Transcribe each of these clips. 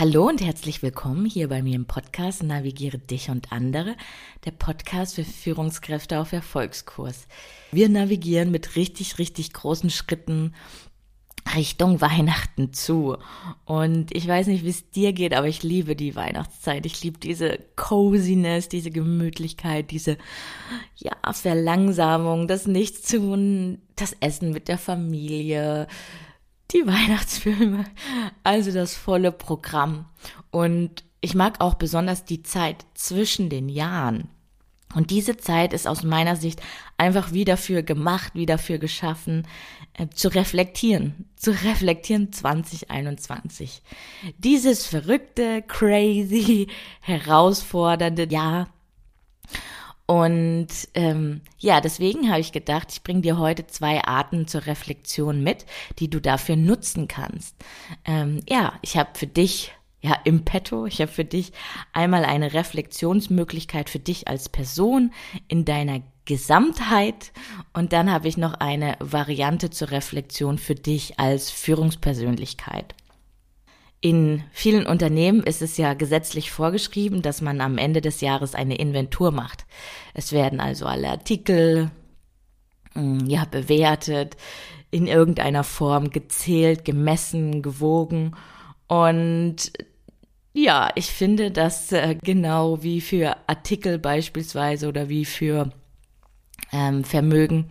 Hallo und herzlich willkommen hier bei mir im Podcast Navigiere dich und andere, der Podcast für Führungskräfte auf Erfolgskurs. Wir navigieren mit richtig, richtig großen Schritten Richtung Weihnachten zu. Und ich weiß nicht, wie es dir geht, aber ich liebe die Weihnachtszeit. Ich liebe diese Coziness, diese Gemütlichkeit, diese ja, Verlangsamung, das Nichtstun, das Essen mit der Familie, die Weihnachtsfilme, also das volle Programm. Und ich mag auch besonders die Zeit zwischen den Jahren. Und diese Zeit ist aus meiner Sicht einfach wie dafür gemacht, wie dafür geschaffen, äh, zu reflektieren, zu reflektieren 2021. Dieses verrückte, crazy, herausfordernde Jahr und ähm, ja, deswegen habe ich gedacht, ich bringe dir heute zwei Arten zur Reflexion mit, die du dafür nutzen kannst. Ähm, ja, ich habe für dich ja im Petto, ich habe für dich einmal eine Reflexionsmöglichkeit für dich als Person in deiner Gesamtheit und dann habe ich noch eine Variante zur Reflexion für dich als Führungspersönlichkeit. In vielen Unternehmen ist es ja gesetzlich vorgeschrieben, dass man am Ende des Jahres eine Inventur macht. Es werden also alle Artikel mm, ja bewertet, in irgendeiner Form gezählt, gemessen, gewogen und ja, ich finde, dass äh, genau wie für Artikel beispielsweise oder wie für ähm, Vermögen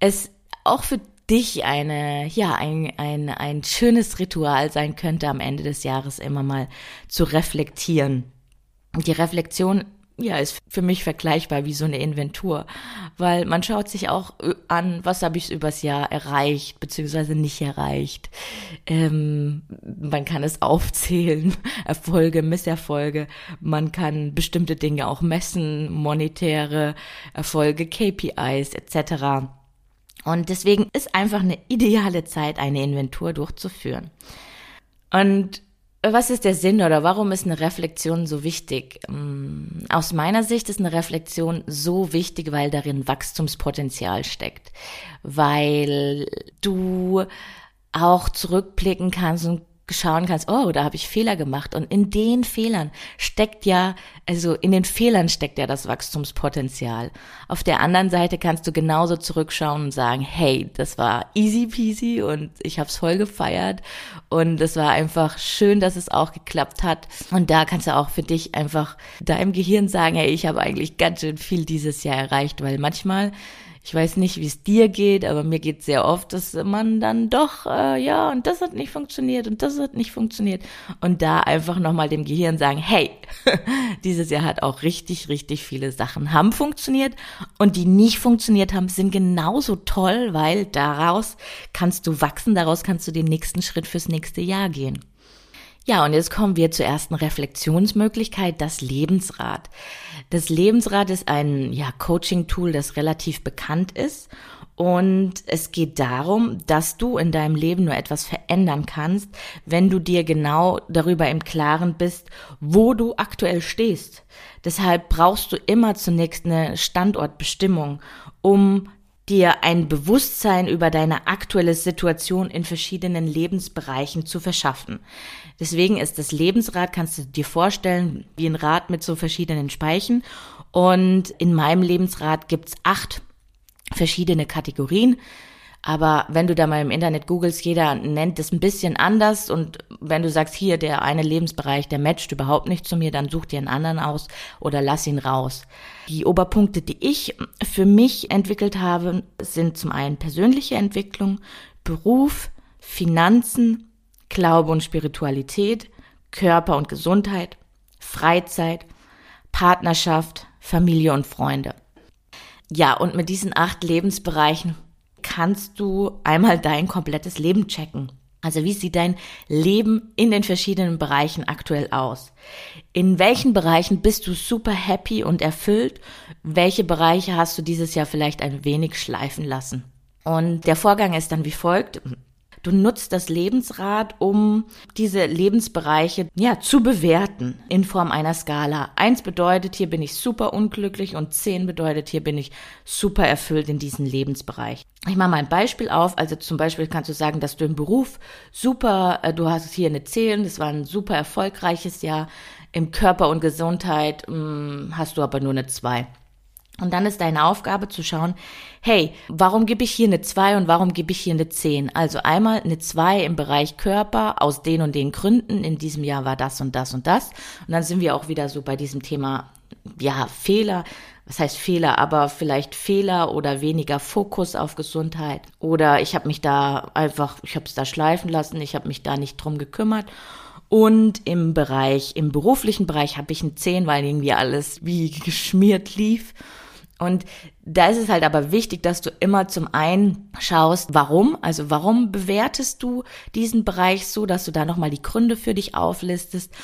es auch für dich eine, ja, ein, ein, ein schönes Ritual sein könnte, am Ende des Jahres immer mal zu reflektieren. Die Reflexion ja, ist für mich vergleichbar wie so eine Inventur, weil man schaut sich auch äh, an, was habe ich übers Jahr erreicht, beziehungsweise nicht erreicht. Ähm, man kann es aufzählen, Erfolge, Misserfolge. Man kann bestimmte Dinge auch messen, monetäre Erfolge, KPIs etc. Und deswegen ist einfach eine ideale Zeit, eine Inventur durchzuführen. Und was ist der Sinn oder warum ist eine Reflexion so wichtig? Mm, aus meiner Sicht ist eine Reflexion so wichtig, weil darin Wachstumspotenzial steckt, weil du auch zurückblicken kannst und schauen kannst, oh, da habe ich Fehler gemacht. Und in den Fehlern steckt ja, also in den Fehlern steckt ja das Wachstumspotenzial. Auf der anderen Seite kannst du genauso zurückschauen und sagen, hey, das war easy peasy und ich habe es voll gefeiert und es war einfach schön, dass es auch geklappt hat. Und da kannst du auch für dich einfach deinem Gehirn sagen, hey, ich habe eigentlich ganz schön viel dieses Jahr erreicht, weil manchmal ich weiß nicht, wie es dir geht, aber mir geht sehr oft, dass man dann doch, äh, ja, und das hat nicht funktioniert und das hat nicht funktioniert. Und da einfach nochmal dem Gehirn sagen, hey, dieses Jahr hat auch richtig, richtig viele Sachen haben funktioniert und die nicht funktioniert haben, sind genauso toll, weil daraus kannst du wachsen, daraus kannst du den nächsten Schritt fürs nächste Jahr gehen. Ja, und jetzt kommen wir zur ersten Reflexionsmöglichkeit, das Lebensrad. Das Lebensrad ist ein ja, Coaching-Tool, das relativ bekannt ist. Und es geht darum, dass du in deinem Leben nur etwas verändern kannst, wenn du dir genau darüber im Klaren bist, wo du aktuell stehst. Deshalb brauchst du immer zunächst eine Standortbestimmung, um dir ein Bewusstsein über deine aktuelle Situation in verschiedenen Lebensbereichen zu verschaffen. Deswegen ist das Lebensrad, kannst du dir vorstellen, wie ein Rad mit so verschiedenen Speichen. Und in meinem Lebensrad gibt's acht verschiedene Kategorien. Aber wenn du da mal im Internet googelst, jeder nennt es ein bisschen anders. Und wenn du sagst, hier, der eine Lebensbereich, der matcht überhaupt nicht zu mir, dann such dir einen anderen aus oder lass ihn raus. Die Oberpunkte, die ich für mich entwickelt habe, sind zum einen persönliche Entwicklung, Beruf, Finanzen, Glaube und Spiritualität, Körper und Gesundheit, Freizeit, Partnerschaft, Familie und Freunde. Ja, und mit diesen acht Lebensbereichen kannst du einmal dein komplettes Leben checken. Also wie sieht dein Leben in den verschiedenen Bereichen aktuell aus? In welchen Bereichen bist du super happy und erfüllt? Welche Bereiche hast du dieses Jahr vielleicht ein wenig schleifen lassen? Und der Vorgang ist dann wie folgt. Du nutzt das Lebensrad, um diese Lebensbereiche ja zu bewerten in Form einer Skala. Eins bedeutet, hier bin ich super unglücklich und zehn bedeutet, hier bin ich super erfüllt in diesem Lebensbereich. Ich mache mal ein Beispiel auf. Also zum Beispiel kannst du sagen, dass du im Beruf super, äh, du hast hier eine Zehn, das war ein super erfolgreiches Jahr. Im Körper und Gesundheit mh, hm, hast du aber nur eine Zwei. Und dann ist deine Aufgabe zu schauen, hey, warum gebe ich hier eine 2 und warum gebe ich hier eine 10? Also einmal eine 2 im Bereich Körper aus den und den Gründen. In diesem Jahr war das und das und das. Und dann sind wir auch wieder so bei diesem Thema, ja, Fehler. Was heißt Fehler? Aber vielleicht Fehler oder weniger Fokus auf Gesundheit. Oder ich habe mich da einfach, ich habe es da schleifen lassen, ich habe mich da nicht drum gekümmert. Und im Bereich, im beruflichen Bereich habe ich ein 10, weil irgendwie alles wie geschmiert lief. Und da ist es halt aber wichtig, dass du immer zum einen schaust, warum, also warum bewertest du diesen Bereich so, dass du da nochmal die Gründe für dich auflistest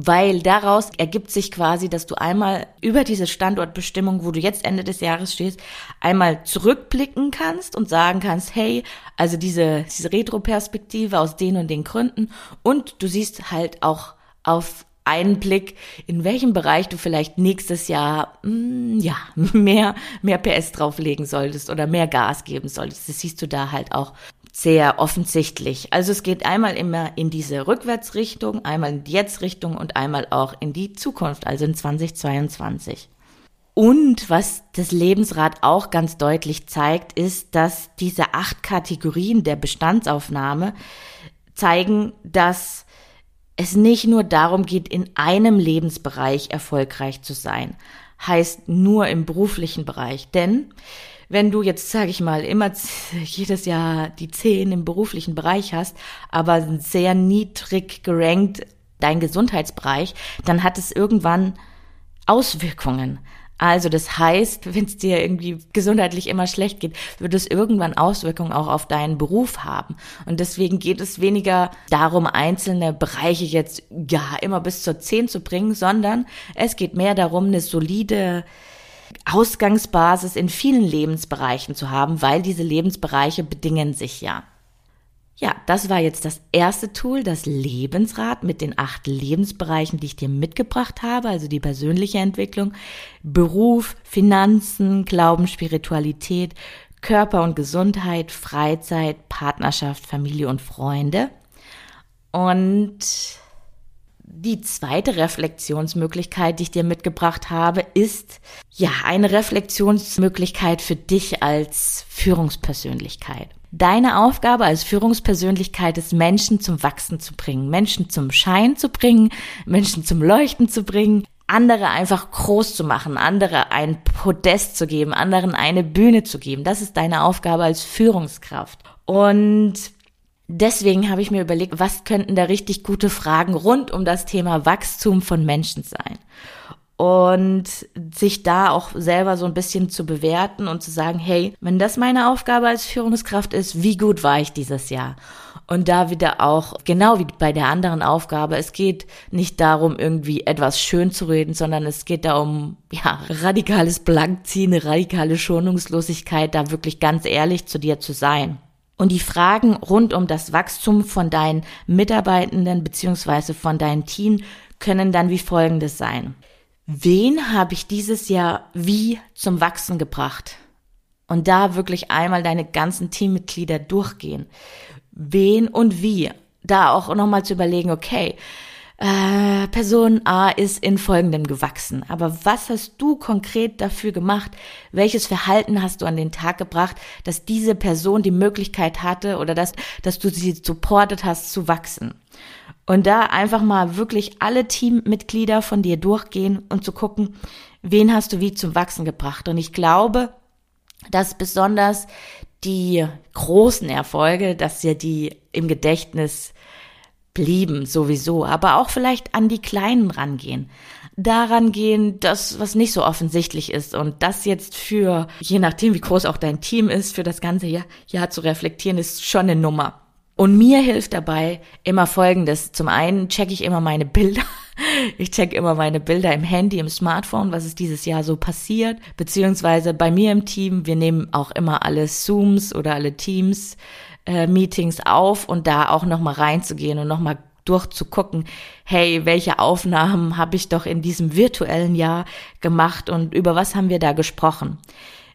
weil daraus ergibt sich quasi, dass du einmal über diese Standortbestimmung, wo du jetzt Ende des Jahres stehst, einmal zurückblicken kannst und sagen kannst, hey, also diese, diese Retro-Perspektive aus den und den Gründen und du siehst halt auch auf einen Blick, in welchem Bereich du vielleicht nächstes Jahr mh, mm, ja mehr mehr PS drauflegen solltest oder mehr Gas geben solltest. Das siehst du da halt auch sehr offensichtlich. Also es geht einmal immer in diese Rückwärtsrichtung, einmal in die Jetzt-Richtung und einmal auch in die Zukunft, also in 2022. Und was das Lebensrad auch ganz deutlich zeigt, ist, dass diese acht Kategorien der Bestandsaufnahme zeigen, dass es nicht nur darum geht, in einem Lebensbereich erfolgreich zu sein, heißt nur im beruflichen Bereich. Denn wenn du jetzt, sage ich mal, immer jedes Jahr die zehn im beruflichen Bereich hast, aber sehr niedrig gerankt dein Gesundheitsbereich, dann hat es irgendwann Auswirkungen. Also das heißt, wenn es dir irgendwie gesundheitlich immer schlecht geht, wird es irgendwann Auswirkungen auch auf deinen Beruf haben. Und deswegen geht es weniger darum, einzelne Bereiche jetzt ja immer bis zur 10 zu bringen, sondern es geht mehr darum, eine solide Ausgangsbasis in vielen Lebensbereichen zu haben, weil diese Lebensbereiche bedingen sich ja. Ja, das war jetzt das erste Tool, das Lebensrad mit den acht Lebensbereichen, die ich dir mitgebracht habe, also die persönliche Entwicklung, Beruf, Finanzen, Glauben, Spiritualität, Körper und Gesundheit, Freizeit, Partnerschaft, Familie und Freunde. Und die zweite Reflexionsmöglichkeit, die ich dir mitgebracht habe, ist ja eine Reflexionsmöglichkeit für dich als Führungspersönlichkeit. Deine Aufgabe als Führungspersönlichkeit ist, Menschen zum Wachsen zu bringen, Menschen zum Schein zu bringen, Menschen zum Leuchten zu bringen, andere einfach groß zu machen, andere ein Podest zu geben, anderen eine Bühne zu geben. Das ist deine Aufgabe als Führungskraft. Und deswegen habe ich mir überlegt, was könnten da richtig gute Fragen rund um das Thema Wachstum von Menschen sein? und sich da auch selber so ein bisschen zu bewerten und zu sagen, hey, wenn das meine Aufgabe als Führungskraft ist, wie gut war ich dieses Jahr? Und da wieder auch, genau wie bei der anderen Aufgabe, es geht nicht darum, irgendwie etwas schön zu reden, sondern es geht darum, ja, radikales Blankziehen, radikale Schonungslosigkeit, da wirklich ganz ehrlich zu dir zu sein. Und die Fragen rund um das Wachstum von deinen Mitarbeitenden beziehungsweise von deinem Team können dann wie folgendes sein. Wen habe ich dieses Jahr wie zum Wachsen gebracht? Und da wirklich einmal deine ganzen Teammitglieder durchgehen. Wen und wie? Da auch nochmal zu überlegen, okay, äh, Person A ist in folgendem gewachsen. Aber was hast du konkret dafür gemacht? Welches Verhalten hast du an den Tag gebracht, dass diese Person die Möglichkeit hatte oder dass, dass du sie supportet hast zu wachsen? Und da einfach mal wirklich alle Teammitglieder von dir durchgehen und zu gucken, wen hast du wie zum Wachsen gebracht. Und ich glaube, dass besonders die großen Erfolge, dass ja die im Gedächtnis blieben sowieso, aber auch vielleicht an die kleinen rangehen. Daran gehen, das, was nicht so offensichtlich ist und das jetzt für, je nachdem wie groß auch dein Team ist, für das ganze Jahr, Jahr zu reflektieren, ist schon eine Nummer. Und mir hilft dabei immer Folgendes. Zum einen checke ich immer meine Bilder. Ich checke immer meine Bilder im Handy, im Smartphone, was ist dieses Jahr so passiert. Beziehungsweise bei mir im Team, wir nehmen auch immer alle Zooms oder alle Teams äh, Meetings auf und da auch nochmal reinzugehen und nochmal durchzugucken, hey, welche Aufnahmen habe ich doch in diesem virtuellen Jahr gemacht und über was haben wir da gesprochen.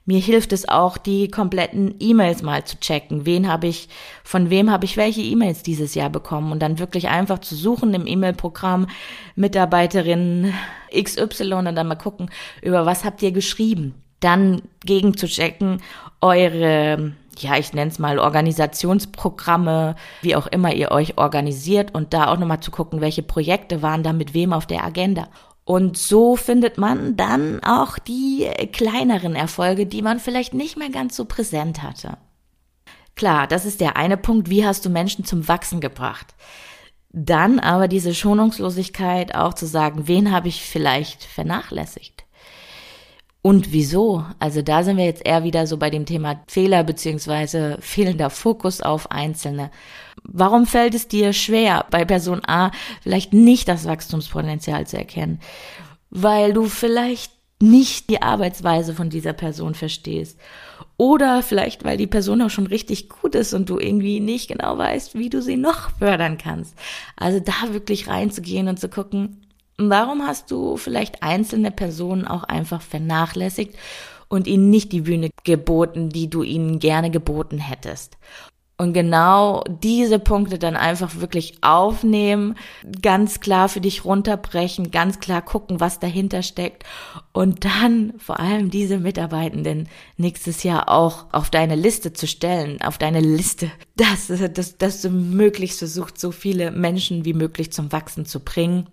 Mir hilft es auch, die kompletten E-Mails mal zu checken. Wen habe ich, von wem habe ich welche E-Mails dieses Jahr bekommen und dann wirklich einfach zu suchen im E-Mail-Programm Mitarbeiterin XY und dann mal gucken, über was habt ihr geschrieben. Dann gegen zu checken, eure ja, ich nenne es mal Organisationsprogramme, wie auch immer ihr euch organisiert und da auch nochmal zu gucken, welche Projekte waren da mit wem auf der Agenda. Und so findet man dann auch die kleineren Erfolge, die man vielleicht nicht mehr ganz so präsent hatte. Klar, das ist der eine Punkt, wie hast du Menschen zum Wachsen gebracht? Dann aber diese Schonungslosigkeit auch zu sagen, wen habe ich vielleicht vernachlässigt? Und wieso? Also da sind wir jetzt eher wieder so bei dem Thema Fehler beziehungsweise fehlender Fokus auf Einzelne. Warum fällt es dir schwer, bei Person A vielleicht nicht das Wachstumspotenzial zu erkennen? Weil du vielleicht nicht die Arbeitsweise von dieser Person verstehst. Oder vielleicht, weil die Person auch schon richtig gut ist und du irgendwie nicht genau weißt, wie du sie noch fördern kannst. Also da wirklich reinzugehen und zu gucken, Warum hast du vielleicht einzelne Personen auch einfach vernachlässigt und ihnen nicht die Bühne geboten, die du ihnen gerne geboten hättest? Und genau diese Punkte dann einfach wirklich aufnehmen, ganz klar für dich runterbrechen, ganz klar gucken, was dahinter steckt und dann vor allem diese Mitarbeitenden nächstes Jahr auch auf deine Liste zu stellen, auf deine Liste, dass, dass, dass du möglichst versuchst, so viele Menschen wie möglich zum Wachsen zu bringen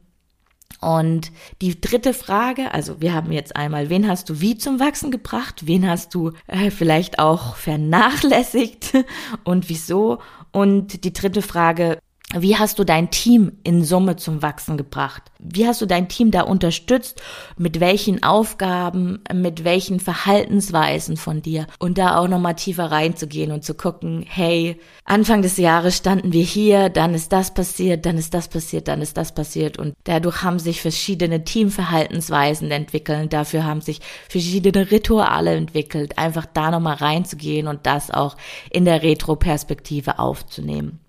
und die dritte Frage, also wir haben jetzt einmal, wen hast du wie zum Wachsen gebracht, wen hast du äh, vielleicht auch vernachlässigt und wieso? Und die dritte Frage, wie hast du dein Team in Summe zum Wachsen gebracht? Wie hast du dein Team da unterstützt? Mit welchen Aufgaben, mit welchen Verhaltensweisen von dir? Und da auch nochmal tiefer reinzugehen und zu gucken, hey, Anfang des Jahres standen wir hier, dann ist das passiert, dann ist das passiert, dann ist das passiert. Und dadurch haben sich verschiedene Teamverhaltensweisen entwickelt. Dafür haben sich verschiedene Rituale entwickelt. Einfach da nochmal reinzugehen und das auch in der Retro-Perspektive aufzunehmen.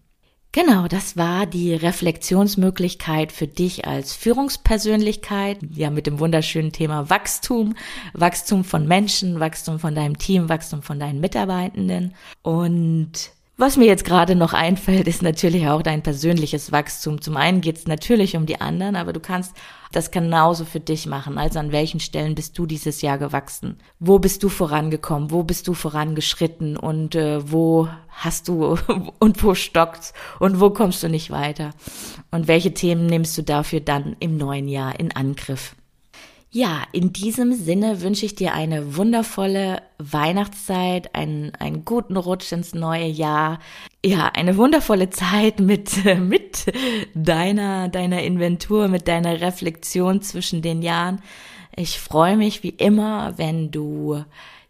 Genau, das war die Reflexionsmöglichkeit für dich als Führungspersönlichkeit, ja mit dem wunderschönen Thema Wachstum, Wachstum von Menschen, Wachstum von deinem Team, Wachstum von deinen Mitarbeitenden. Und was mir jetzt gerade noch einfällt, ist natürlich auch dein persönliches Wachstum. Zum einen geht es natürlich um die anderen, aber du kannst das genauso für dich machen. Also an welchen Stellen bist du dieses Jahr gewachsen? Wo bist du vorangekommen? Wo bist du vorangeschritten? Und äh, wo hast du und wo stockt's? Und wo kommst du nicht weiter? Und welche Themen nimmst du dafür dann im neuen Jahr in Angriff? Ja, in diesem Sinne wünsche ich dir eine wundervolle Weihnachtszeit, einen, einen guten Rutsch ins neue Jahr. Ja, eine wundervolle Zeit mit, mit deiner, deiner Inventur, mit deiner Reflexion zwischen den Jahren. Ich freue mich wie immer, wenn du,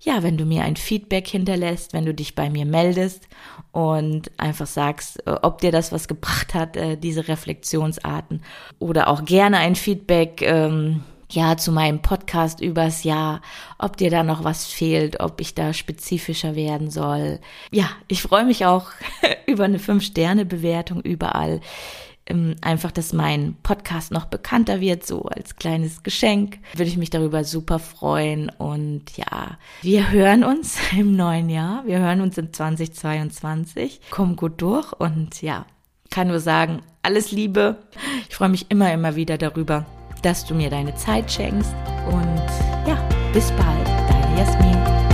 ja, wenn du mir ein Feedback hinterlässt, wenn du dich bei mir meldest und einfach sagst, ob dir das was gebracht hat, äh, diese Reflexionsarten. Oder auch gerne ein Feedback, ähm, ja, zu meinem Podcast übers Jahr, ob dir da noch was fehlt, ob ich da spezifischer werden soll. Ja, ich freue mich auch über eine Fünf-Sterne-Bewertung überall. Ähm, einfach, dass mein Podcast noch bekannter wird, so als kleines Geschenk. Würde ich mich darüber super freuen. Und ja, wir hören uns im neuen Jahr. Wir hören uns in 2022. Komm gut durch und ja, kann nur sagen, alles Liebe. Ich freue mich immer, immer wieder darüber dass du mir deine Zeit schenkst. Und ja, bis bald, deine Jasmin.